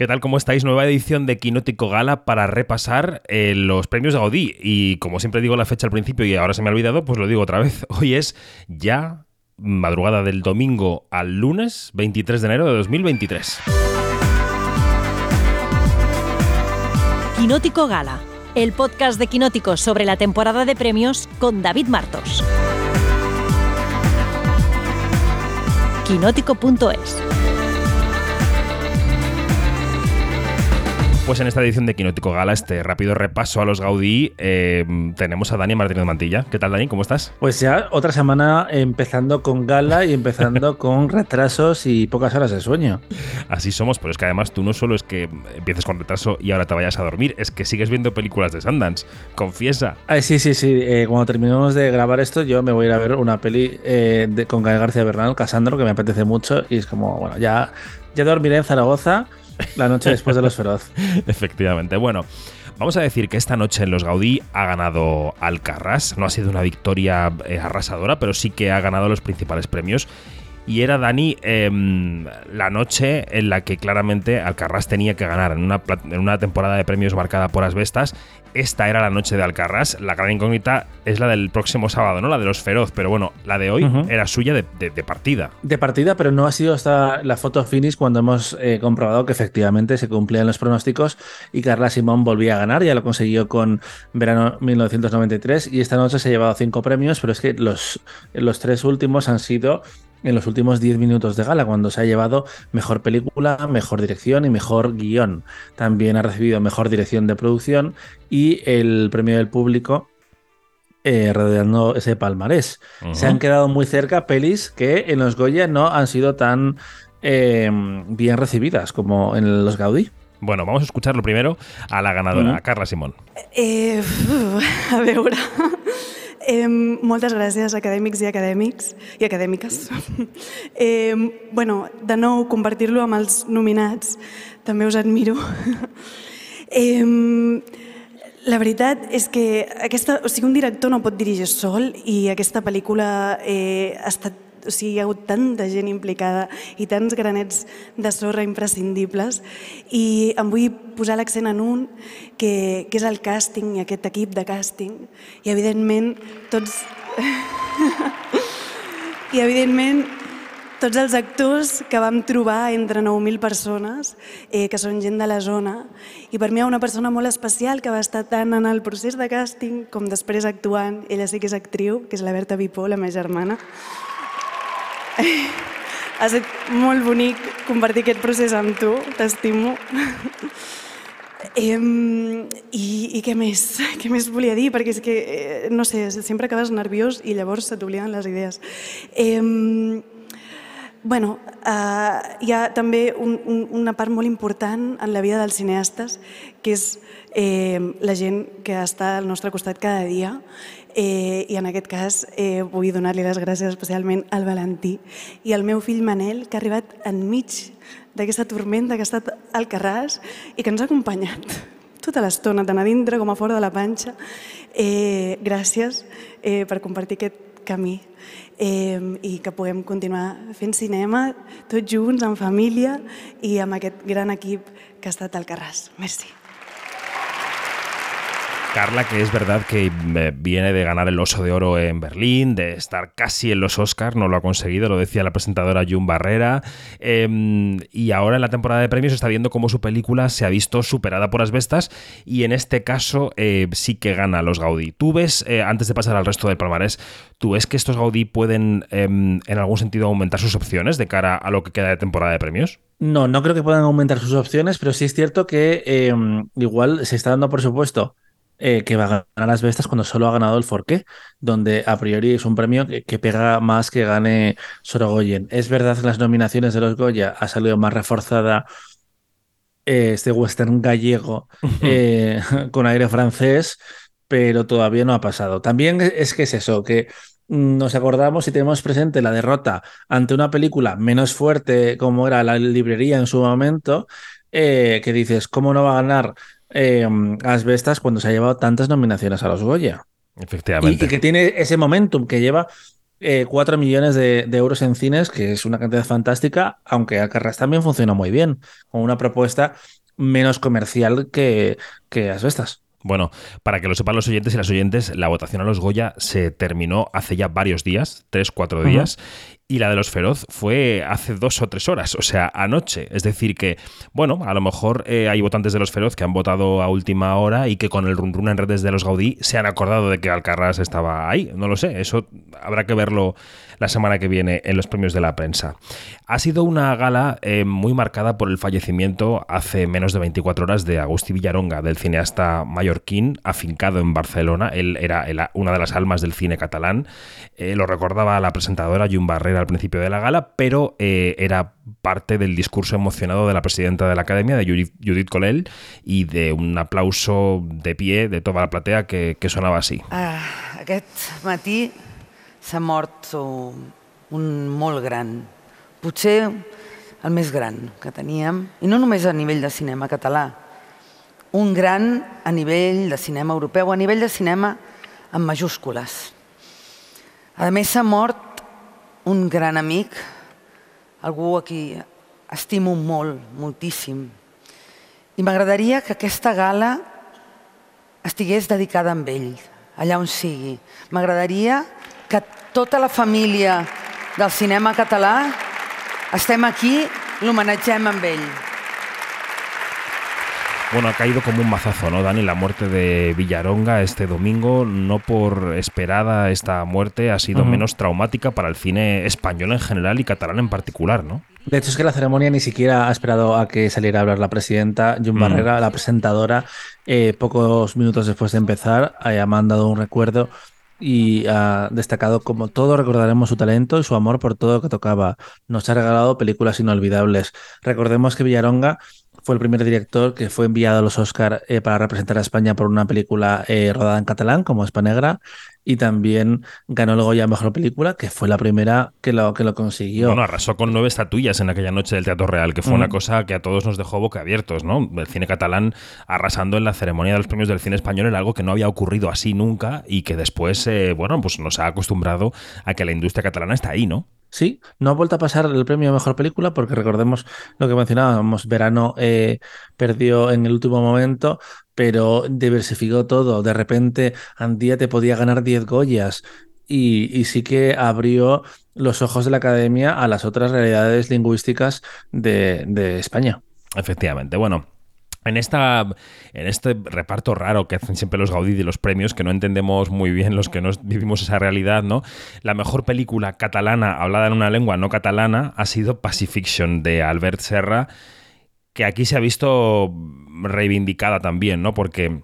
¿Qué tal? ¿Cómo estáis? Nueva edición de Quinótico Gala para repasar eh, los premios de Gaudí. Y como siempre digo la fecha al principio y ahora se me ha olvidado, pues lo digo otra vez. Hoy es ya madrugada del domingo al lunes 23 de enero de 2023. Quinótico Gala, el podcast de Quinótico sobre la temporada de premios con David Martos. Quinótico.es Pues en esta edición de Quinótico Gala, este rápido repaso a los Gaudí, eh, tenemos a Dani Martínez Mantilla. ¿Qué tal, Dani? ¿Cómo estás? Pues ya otra semana empezando con gala y empezando con retrasos y pocas horas de sueño. Así somos, pero es que además tú no solo es que empieces con retraso y ahora te vayas a dormir, es que sigues viendo películas de Sundance. Confiesa. Ay, sí, sí, sí. Eh, cuando terminemos de grabar esto, yo me voy a ir a ver una peli eh, de, con Gael García Bernal, Casandro, que me apetece mucho y es como, bueno, ya, ya dormiré en Zaragoza la noche después de los feroz. Efectivamente. Bueno. Vamos a decir que esta noche en los Gaudí ha ganado Alcarrás. No ha sido una victoria eh, arrasadora, pero sí que ha ganado los principales premios. Y era, Dani, em, la noche en la que claramente Alcarrás tenía que ganar. En una, en una temporada de premios marcada por Asbestas esta era la noche de Alcarrás. La gran incógnita es la del próximo sábado, ¿no? La de los feroz, pero bueno, la de hoy era suya de, partida. De partida, pero no ha sido hasta la foto finish cuando hemos eh, comprobado que efectivamente se cumplían los pronósticos y Carla Simón volvía a ganar. Ya lo consiguió con verano 1993 y esta noche se ha llevado cinco premios, pero es que los, los tres últimos han sido en los últimos 10 minutos de gala, cuando se ha llevado mejor película, mejor dirección y mejor guion. También ha recibido mejor dirección de producción y el premio del público eh, rodeando ese palmarés. Se han quedado muy cerca pelis que en los Goya no han sido tan eh, bien recibidas como en los Gaudí. Bueno, vamos a escucharlo primero a la ganadora, a Carla Simón. Eh, a ver, Eh, moltes gràcies, acadèmics i acadèmics i acadèmiques. eh, bueno, de nou, compartir-lo amb els nominats, també us admiro. eh, la veritat és que aquesta, o sigui, un director no pot dirigir sol i aquesta pel·lícula eh, ha estat o sigui, hi ha hagut tanta gent implicada i tants granets de sorra imprescindibles i em vull posar l'accent en un que, que és el càsting i aquest equip de càsting i evidentment tots i evidentment tots els actors que vam trobar entre 9.000 persones, eh, que són gent de la zona, i per mi hi ha una persona molt especial que va estar tant en el procés de càsting com després actuant. Ella sí que és actriu, que és la Berta Vipó, la meva germana. Ha estat molt bonic compartir aquest procés amb tu, t'estimo. I, I què més? Què més volia dir? Perquè és que, eh, no sé, sempre acabes nerviós i llavors se t'obliden les idees. Eh, bueno, eh, hi ha també un, una part molt important en la vida dels cineastes, que és eh, la gent que està al nostre costat cada dia Eh, I en aquest cas eh, vull donar-li les gràcies especialment al Valentí i al meu fill Manel, que ha arribat enmig d'aquesta tormenta que ha estat al Carràs i que ens ha acompanyat tota l'estona, tant a dintre com a fora de la panxa. Eh, gràcies eh, per compartir aquest camí eh, i que puguem continuar fent cinema tots junts, en família i amb aquest gran equip que ha estat al Carràs. Merci. Carla, que es verdad que eh, viene de ganar el Oso de Oro en Berlín, de estar casi en los Oscars, no lo ha conseguido, lo decía la presentadora June Barrera, em, y ahora en la temporada de premios está viendo cómo su película se ha visto superada por Asbestas y en este caso eh, sí que gana los Gaudí. ¿Tú ves, eh, antes de pasar al resto del palmarés, tú ves que estos Gaudí pueden em, en algún sentido aumentar sus opciones de cara a lo que queda de temporada de premios? No, no creo que puedan aumentar sus opciones, pero sí es cierto que em, igual se está dando por supuesto eh, que va a ganar las bestas cuando solo ha ganado el Forqué, donde a priori es un premio que, pega más que gane Sorogoyen. Es verdad que las nominaciones de los Goya ha salido más reforzada eh, este western gallego eh, con aire francés, pero todavía no ha pasado. También es que es eso, que nos acordamos y tenemos presente la derrota ante una película menos fuerte como era la librería en su momento, que dices, ¿cómo no va a ganar eh, Asbestas cuando se ha llevado tantas nominaciones a los Goya. Efectivamente. Y, que tiene ese momentum que lleva eh, 4 millones de, de, euros en cines, que es una cantidad fantástica, aunque Alcarrás también funciona muy bien, con una propuesta menos comercial que, que Asbestas. Bueno, para que lo sepan los oyentes y las oyentes, la votación a los Goya se terminó hace ya varios días, tres, cuatro días, uh -huh. y la de los Feroz fue hace dos o tres horas, o sea, anoche. Es decir, que, bueno, a lo mejor eh, hay votantes de los Feroz que han votado a última hora y que con el run run en redes de los Gaudí se han acordado de que Alcarrás estaba ahí. No lo sé, eso habrá que verlo la semana que viene en los premios de la prensa. Ha sido una gala eh, muy marcada por el fallecimiento hace menos de 24 horas de Agustí Villaronga, del cineasta mallorquín afincado en Barcelona. Él era una de las almas del cine catalán. Eh, lo recordaba la presentadora Jun Barrera al principio de la gala, pero eh, era parte del discurso emocionado de la presidenta de la Academia, de Judith, Judith y de un aplauso de pie de toda la platea que, que sonaba así. Ah, aquest matí s'ha mort un molt gran, potser el més gran que teníem, i no només a nivell de cinema català, un gran a nivell de cinema europeu, a nivell de cinema en majúscules. A més, s'ha mort un gran amic, algú a qui estimo molt, moltíssim. I m'agradaria que aquesta gala estigués dedicada a ell, allà on sigui. M'agradaria tota la família del cinema català estem aquí, l'homenatgem amb ell. Bueno, ha caído como un mazazo, ¿no, Dani? La muerte de Villaronga este domingo, no por esperada esta muerte, ha sido uh -huh. menos traumática para el cine español en general y catalán en particular, ¿no? De hecho, es que la ceremonia ni siquiera ha esperado a que saliera a hablar la presidenta, Jun mm. Barrera, la presentadora, eh, pocos minutos después de empezar, ha mandado un recuerdo y ha destacado como todo recordaremos su talento y su amor por todo lo que tocaba. Nos ha regalado películas inolvidables. Recordemos que Villaronga fue el primer director que fue enviado a los Oscar eh, para representar a España por una película eh, rodada en catalán como Negra y también ganó luego ya Mejor Película, que fue la primera que lo, que lo consiguió. Bueno, arrasó con nueve estatuillas en aquella noche del Teatro Real, que fue una cosa que a todos nos dejó boca abiertos, ¿no? El cine catalán arrasando en la ceremonia de los premios del cine español era algo que no había ocurrido así nunca y que después, eh, bueno, pues nos ha acostumbrado a que la industria catalana está ahí, ¿no? Sí, no ha vuelto a pasar el premio a mejor película porque recordemos lo que mencionábamos, Verano eh, perdió en el último momento, pero diversificó todo. De repente, Andía te podía ganar 10 Goyas y, sí que abrió los ojos de la academia a las otras realidades lingüísticas de, de España. Efectivamente. Bueno, en, esta, en este reparto raro que hacen siempre los Gaudí de los premios, que no entendemos muy bien los que no vivimos esa realidad, ¿no? La mejor película catalana hablada en una lengua no catalana ha sido Pacifiction de Albert Serra, que aquí se ha visto reivindicada también, ¿no? Porque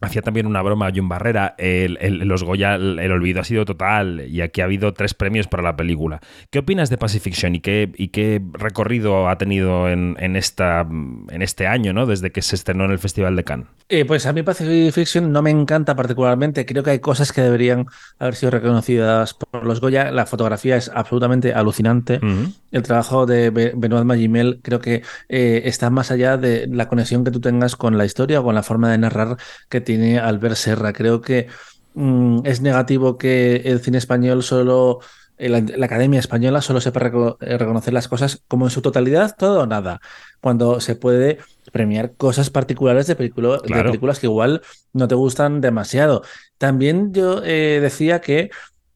hacía también una broma a John Barrera. El, el, los Goya, el, el, olvido ha sido total y aquí ha habido tres premios para la película. ¿Qué opinas de Pacifiction y qué, y qué recorrido ha tenido en, en, esta, en este año, ¿no? desde que se estrenó en el Festival de Cannes? Eh, pues a mí Pacifiction no me encanta particularmente. Creo que hay cosas que deberían haber sido reconocidas por los Goya. La fotografía es absolutamente alucinante. Uh -huh. El trabajo de Benoit Magimel creo que eh, está más allá de la conexión que tú tengas con la historia o con la forma de narrar que tiene Albert Serra. Creo que mmm, es negativo que el cine español solo, la, la, Academia Española solo sepa reco reconocer las cosas como en su totalidad, todo o nada, cuando se puede premiar cosas particulares de, película, claro. de películas que igual no te gustan demasiado. También yo eh, decía que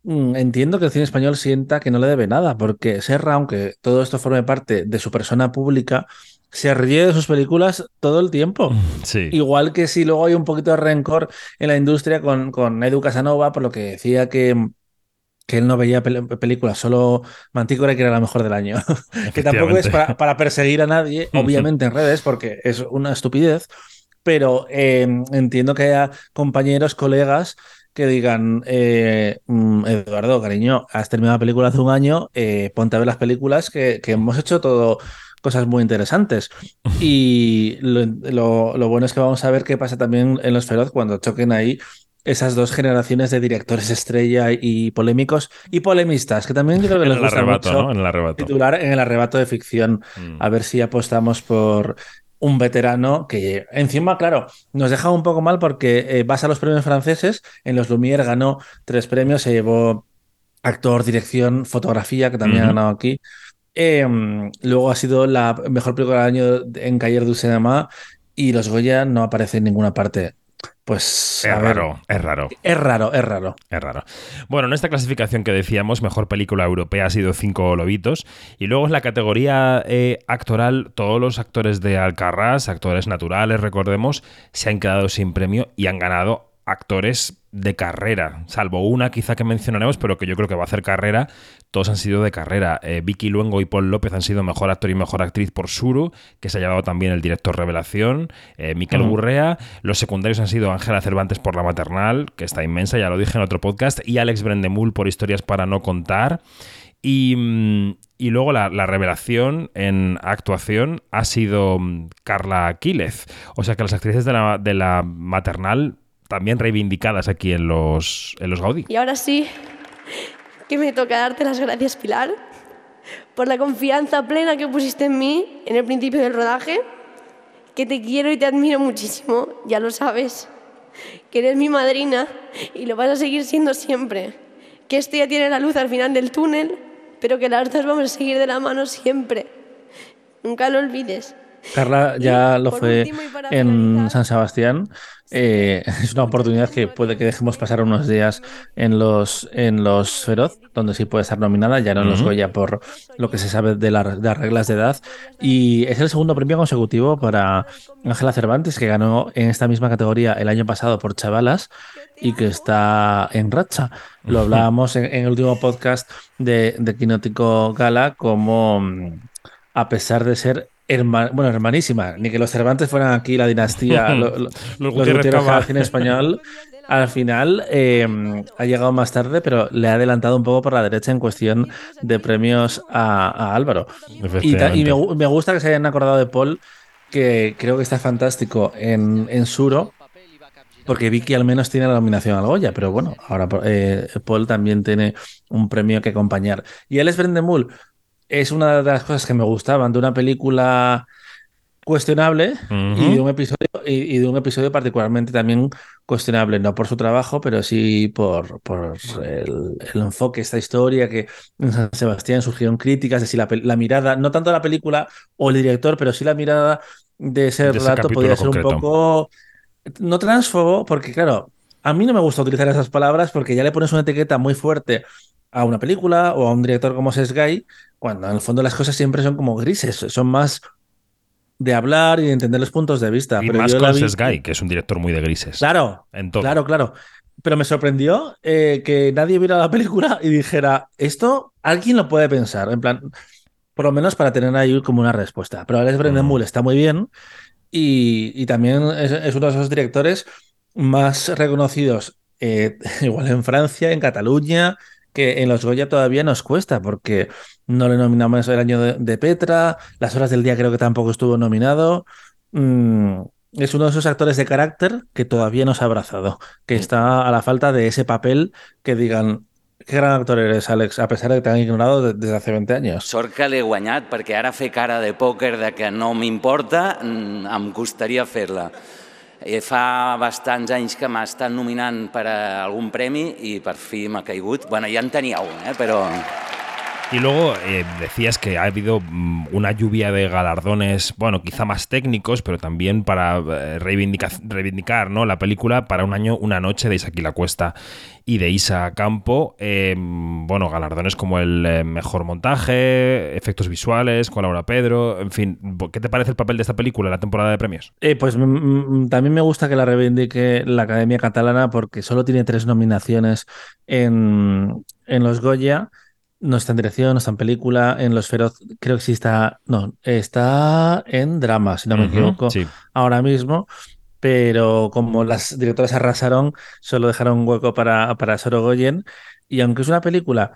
mmm, entiendo que el cine español sienta que no le debe nada, porque Serra, aunque todo esto forme parte de su persona pública, se ríe de sus películas todo el tiempo. Sí. Igual que si luego hay un poquito de rencor en la industria con, con Edu Casanova, por lo que decía que, que él no veía pel películas, solo Mantícore, que era la mejor del año. que tampoco es para, para, perseguir a nadie, obviamente en redes, porque es una estupidez, pero eh, entiendo que haya compañeros, colegas que digan, eh, Eduardo, cariño, has terminado la película hace un año, eh, ponte a ver las películas que, que hemos hecho todo cosas muy interesantes. Y lo, lo, lo, bueno es que vamos a ver qué pasa también en Los Feroz cuando choquen ahí esas dos generaciones de directores estrella y polémicos y polemistas, que también yo creo que les gusta arrebato, mucho ¿no? en el arrebato. titular en el arrebato de ficción. Mm. A ver si apostamos por un veterano que encima, claro, nos deja un poco mal porque eh, vas a los premios franceses, en los Lumière ganó tres premios, se llevó actor, dirección, fotografía, que también ha Ujú. ganado aquí. Eh, luego ha sido la mejor película del año en Cahiers du Cinema y los Goya no aparece en ninguna parte. Pues Es raro, es raro. es raro, es raro. Es raro. Bueno, en esta clasificación que decíamos, mejor película europea ha sido Cinco Lobitos. Y luego en la categoría eh, actoral, todos los actores de Alcarrás, actores naturales, recordemos, se han quedado sin premio y han ganado actores de carrera, salvo una quizá que mencionaremos, pero que yo creo que va a hacer carrera, todos han sido de carrera. Eh, Vicky Luengo y Paul López han sido mejor actor y mejor actriz por Suru, que se ha llevado también el director Revelación, eh, Miquel Ujú. Gurrea, los secundarios han sido Ángela Cervantes por La Maternal, que está inmensa, ya lo dije en otro podcast, y Alex Brendemul por Historias para no contar. Y, mm, y luego la, la revelación en actuación ha sido mm, Carla Quílez. O sea que las actrices de la, de la maternal también reivindicadas aquí en los, en los Gaudí. Y ahora sí, que me toca darte las gracias, Pilar, por la confianza plena que pusiste en mí en el principio del rodaje, que te quiero y te admiro muchísimo, ya lo sabes, que eres mi madrina y lo vas a seguir siendo siempre, que esto ya tiene la luz al final del túnel, pero que las dos vamos a seguir de la mano siempre. Nunca lo olvides. Carla ya Y, lo fue en finalizar, San Sebastián. Eh, es una oportunidad que puede que dejemos pasar unos días en los, en los Feroz, donde sí puede estar nominada, ya no en los Ujú. Goya por lo que se sabe de, la- de las reglas de edad. Y es el segundo premio consecutivo para Ángela Cervantes, que ganó en esta misma categoría el año pasado por Chavalas y que está en racha. Lo hablábamos en, en el último podcast de, de Quinótico Gala, como mm, a pesar de ser herma- bueno, hermanísima, ni que los Cervantes fueran aquí la dinastía, lo- lo- Los Gutiérrez cine español, al final eh, ha llegado más tarde, pero le ha adelantado un poco por la derecha en cuestión de premios a, a Álvaro. Y, me, gu- me gusta que se hayan acordado de Paul, que creo que está fantástico en, en Suro, porque Vicky al menos tiene la nominación al Goya, pero bueno, ahora eh, Paul también tiene un premio que acompañar. Y Alex Brendemul es una de las cosas que me gustaban de una película cuestionable y de un episodio y, y de un episodio particularmente también cuestionable, no por su trabajo, pero sí por, por el, el enfoque, esta historia que en San Sebastián surgieron críticas de si la, mirada, no tanto la película o el director, pero sí la mirada de ese De relato podía ser concreto. un poco no transfobo, porque claro, a mí no me gusta utilizar esas palabras porque ya le pones una etiqueta muy fuerte a una película o a un director como Sesgay, cuando en el fondo las cosas siempre son como grises, son más de hablar y de entender los puntos de vista. Y pero más yo con Sesgay, que es un director muy de grises. Claro, En todo. claro, claro. Pero me sorprendió eh, que nadie viera la película y dijera, esto alguien lo puede pensar, en plan, por lo menos para tener ahí como una respuesta. Pero Alex Brendemul está muy bien y, y también es, es uno de esos directores más reconocidos, eh, igual en Francia, en Cataluña, que en los Goya todavía nos cuesta, porque no le nominamos el año de, Petra, las horas del día creo que tampoco estuvo nominado. Mm, es uno de esos actores de carácter que todavía nos ha abrazado, que está a la falta de ese papel que digan, qué gran actor eres, Alex, a pesar de que te han ignorado de- desde hace 20 años. Sort que l'he guanyat, perquè ara fer cara de pòquer de que no m'importa, mm, em costaria fer-la. Eh, Fa bastants anys que m'estan nominant per a algun premi i per fi m'ha caigut. Bueno, ja en tenia un, eh? però... Y luego eh, decías que ha habido mm, una lluvia de galardones, bueno, quizá más técnicos, pero también para eh, reivindica- reivindicar ¿no? la película para un año, una noche de Isaac Cuesta y de Isa Campo. Eh, bueno, galardones como el eh, mejor montaje, efectos visuales, con Laura Pedro, en fin. ¿Qué te parece el papel de esta película la temporada de premios? Eh, pues mm, mm, también me gusta que la reivindique la Academia Catalana porque solo tiene tres nominaciones en, en los Goya. No está en dirección, no está en película. En Los Feroz, creo que sí está. No, está en drama, si no me equivoco, Sí. ahora mismo. Pero como las directoras arrasaron, solo dejaron un hueco para, para Sorogoyen. Y aunque es una película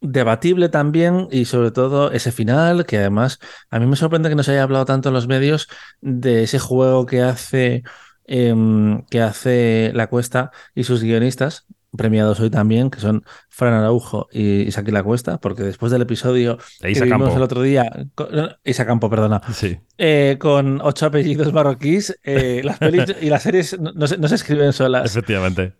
debatible también, y sobre todo ese final, que además a mí me sorprende que no se haya hablado tanto en los medios de ese juego que hace, em, que hace La Cuesta y sus guionistas, premiados hoy también, que son Fran Araujo y Isaac La Cuesta, porque después del episodio De que vimos el otro día, con, Isa Campo, perdona, Sí. eh, con ocho apellidos marroquíes, eh, las pelis y las series no, no se, no se escriben solas. Efectivamente.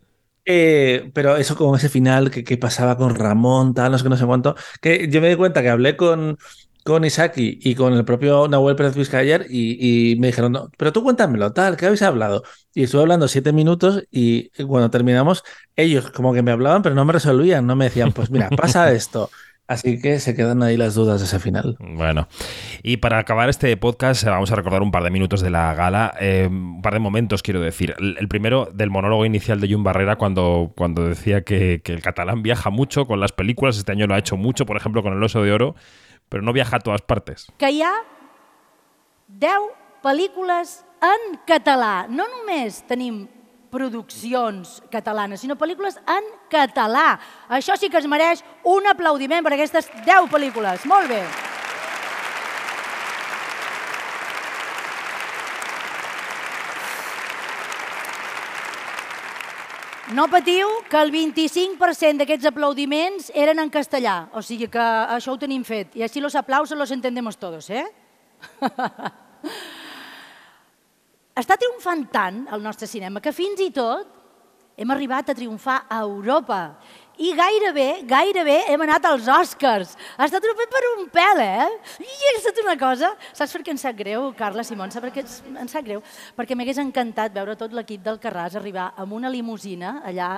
Eh, pero eso con ese final que, que pasaba con Ramón, tal, no sé qué, no sé cuánto, que yo me di cuenta que hablé con, con Isaki y con el propio Nahuel Pérez Vizca ayer y, y me dijeron, no, pero tú cuéntamelo, tal, ¿qué habéis hablado? Y estuve hablando siete minutos y cuando terminamos, ellos como que me hablaban, pero no me resolvían, no me decían, pues mira, pasa esto. Así que se quedan ahí las dudas de ese final. Bueno, y para acabar este podcast vamos a recordar un par de minutos de la gala, eh, un par de momentos quiero decir. El, el, primero del monólogo inicial de Jun Barrera cuando, cuando decía que, que, el catalán viaja mucho con las películas, este año lo ha hecho mucho, por ejemplo con El Oso de Oro, però no viaja a totes partes. Que hi ha 10 pel·lícules en català. No només tenim produccions catalanes, sinó pel·lícules en català. Això sí que es mereix un aplaudiment per aquestes 10 pel·lícules. Molt bé. No patiu que el 25% d'aquests aplaudiments eren en castellà, o sigui que això ho tenim fet. I així los aplausos los entendemos todos, eh? Està triomfant tant el nostre cinema que fins i tot hem arribat a triomfar a Europa. I gairebé, gairebé hem anat als Oscars. Ha estat un per un pèl, eh? I ha estat una cosa... Saps per què em sap greu, Carla Simón? Saps per què em sap greu? Perquè m'hagués encantat veure tot l'equip del Carràs arribar amb una limusina allà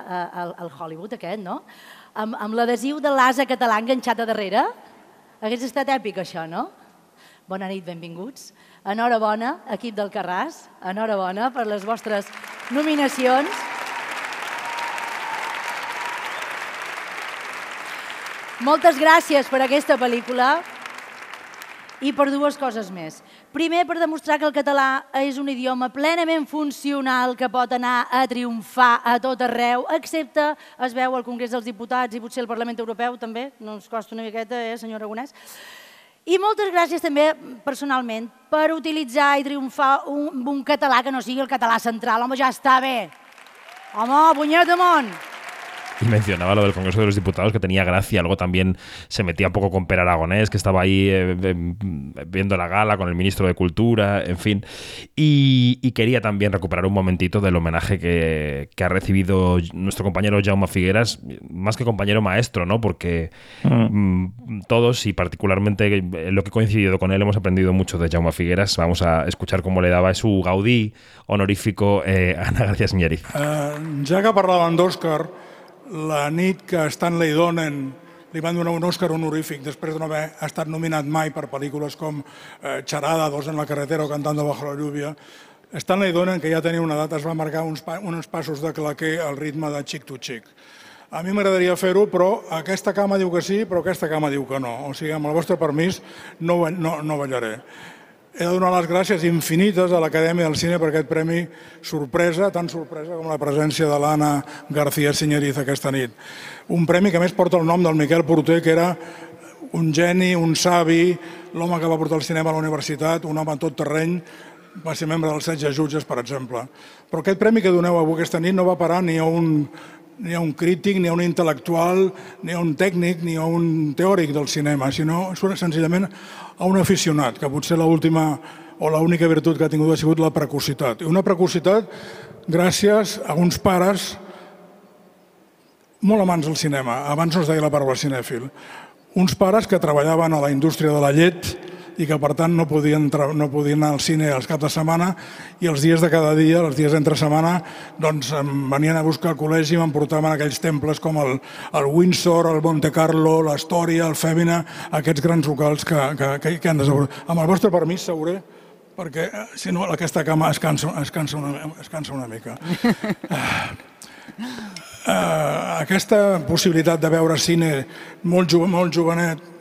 al, al Hollywood aquest, no? Amb, amb l'adhesiu de l'asa català enganxat a darrere. Hagués estat èpic, això, no? Bona nit, benvinguts. Enhorabona, equip del Carràs. Enhorabona per les vostres nominacions. Moltes gràcies per aquesta pel·lícula i per dues coses més. Primer, per demostrar que el català és un idioma plenament funcional que pot anar a triomfar a tot arreu, excepte es veu al Congrés dels Diputats i potser al Parlament Europeu també, no ens costa una miqueta, eh, senyor Aragonès? I moltes gràcies també personalment per utilitzar i triomfar un, un català que no sigui el català central. Home, ja està bé. Home, punyet amunt. Y mencionaba lo del Congreso de los Diputados, que tenía gracia. Luego también se metía un poco con Per Aragonés, que estaba ahí eh, viendo la gala con el ministro de Cultura, en fin. Y, y quería también recuperar un momentito del homenaje que, que, ha recibido nuestro compañero Jaume Figueras, más que compañero maestro, ¿no? Porque mm. todos, y particularmente lo que he coincidido con él, hemos aprendido mucho de Jaume Figueras. Vamos a escuchar cómo le daba su Gaudí honorífico eh, a Ana García Señeriz. Uh, ja que parlaven d'Òscar, la nit que Stanley Donen li van donar un Òscar honorífic després de no haver estat nominat mai per pel·lícules com eh, Charada, Dos en la carretera o Cantando bajo la lluvia, Stanley Donen, que ja tenia una data, es va marcar uns, pa uns passos de claquer al ritme de Chic to Chic. A mi m'agradaria fer-ho, però aquesta cama diu que sí, però aquesta cama diu que no. O sigui, amb el vostre permís, no, no, no ballaré. He de donar les gràcies infinites a l'Acadèmia del Cine per aquest premi sorpresa, tan sorpresa com la presència de l'Anna García Senyeriz aquesta nit. Un premi que més porta el nom del Miquel Porter, que era un geni, un savi, l'home que va portar el cinema a la universitat, un home tot terreny, va ser membre dels setge jutges, per exemple. Però aquest premi que doneu avui aquesta nit no va parar ni a un ni a un crític, ni a un intel·lectual, ni a un tècnic, ni a un teòric del cinema, sinó senzillament a un aficionat, que potser l'última o l'única virtut que ha tingut ha sigut la precocitat. I una precocitat gràcies a uns pares molt amants del cinema, abans no es deia la paraula cinèfil, uns pares que treballaven a la indústria de la llet i que per tant no podien, no podien anar al cine els caps de setmana i els dies de cada dia, els dies d'entre setmana, doncs em venien a buscar al col·legi i m'emportaven aquells temples com el, el Windsor, el Monte Carlo, l'Astòria, el Fèmina, aquests grans locals que, que, que, que han desaparegut. Amb el vostre permís, seguré, perquè eh, si no aquesta cama es cansa, es cansa, una, es cansa una mica. Uh, aquesta possibilitat de veure cine molt, jo, molt jovenet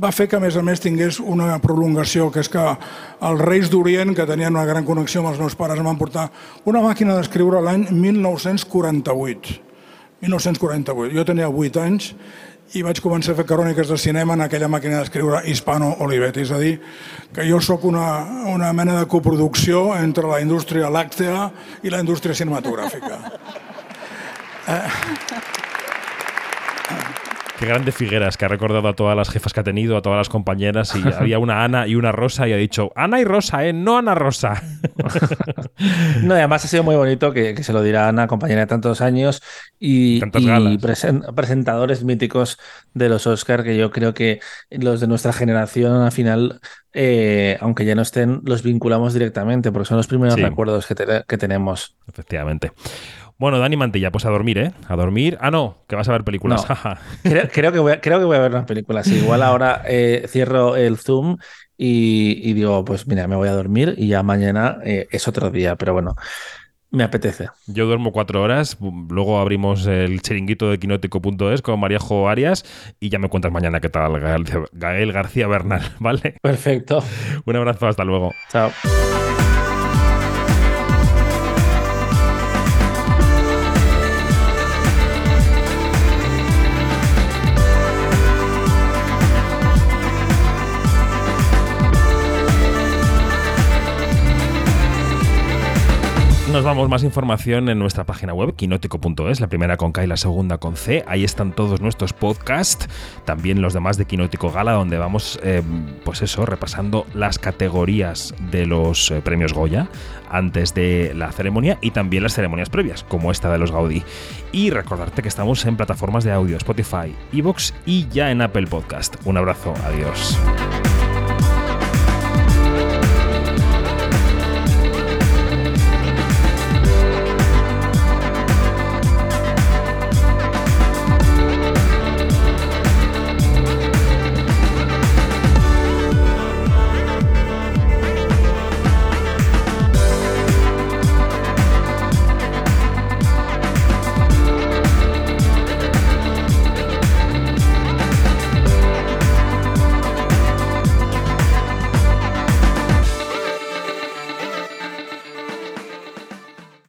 va fer que, a més a més, tingués una prolongació, que és que els Reis d'Orient, que tenien una gran connexió amb els meus pares, em van portar una màquina d'escriure l'any 1948. 1948. Jo tenia 8 anys i vaig començar a fer cròniques de cinema en aquella màquina d'escriure Hispano-Olivetti. És a dir, que jo sóc una, una mena de coproducció entre la indústria làctea i la indústria cinematogràfica. Eh, Qué grande Figueras, que ha recordado a todas las jefas que ha tenido, a todas las compañeras, y había una Ana y una Rosa, y ha dicho, Ana y Rosa, ¿eh? No Ana Rosa. no, y además ha sido muy bonito que, se lo dirá Ana, compañera de tantos años, y, presentadores míticos de los Oscar, que yo creo que los de nuestra generación al final eh, aunque ya no estén, los vinculamos directamente, porque son los primeros recuerdos que, que, tenemos. Efectivamente. Bueno, Dani Mantilla, pues a dormir, ¿eh? A dormir. Ah, no, que vas a ver películas. creo, que voy a, creo que voy a ver unas películas. Igual ahora eh, cierro el Zoom y, digo, pues mira, me voy a dormir y ya mañana eh, es otro día. Pero bueno, me apetece. Yo duermo cuatro horas, luego abrimos el chiringuito de quinótico.es con Maríajo Arias y ya me cuentas mañana qué tal Gael García Bernal, ¿vale? Perfecto. Un abrazo, hasta luego. Chao. Nos vamos, más información en nuestra página web, quinótico.es, la primera con K y la segunda con C. Ahí están todos nuestros podcasts, también los demás de Quinótico Gala, donde vamos, eh, pues eso, repasando las categorías de los eh, premios Goya antes de la ceremonia y también las ceremonias previas, como esta de los Gaudí. Y recordarte que estamos en plataformas de audio, Spotify, Evox y ya en Apple Podcast. Un abrazo, adiós.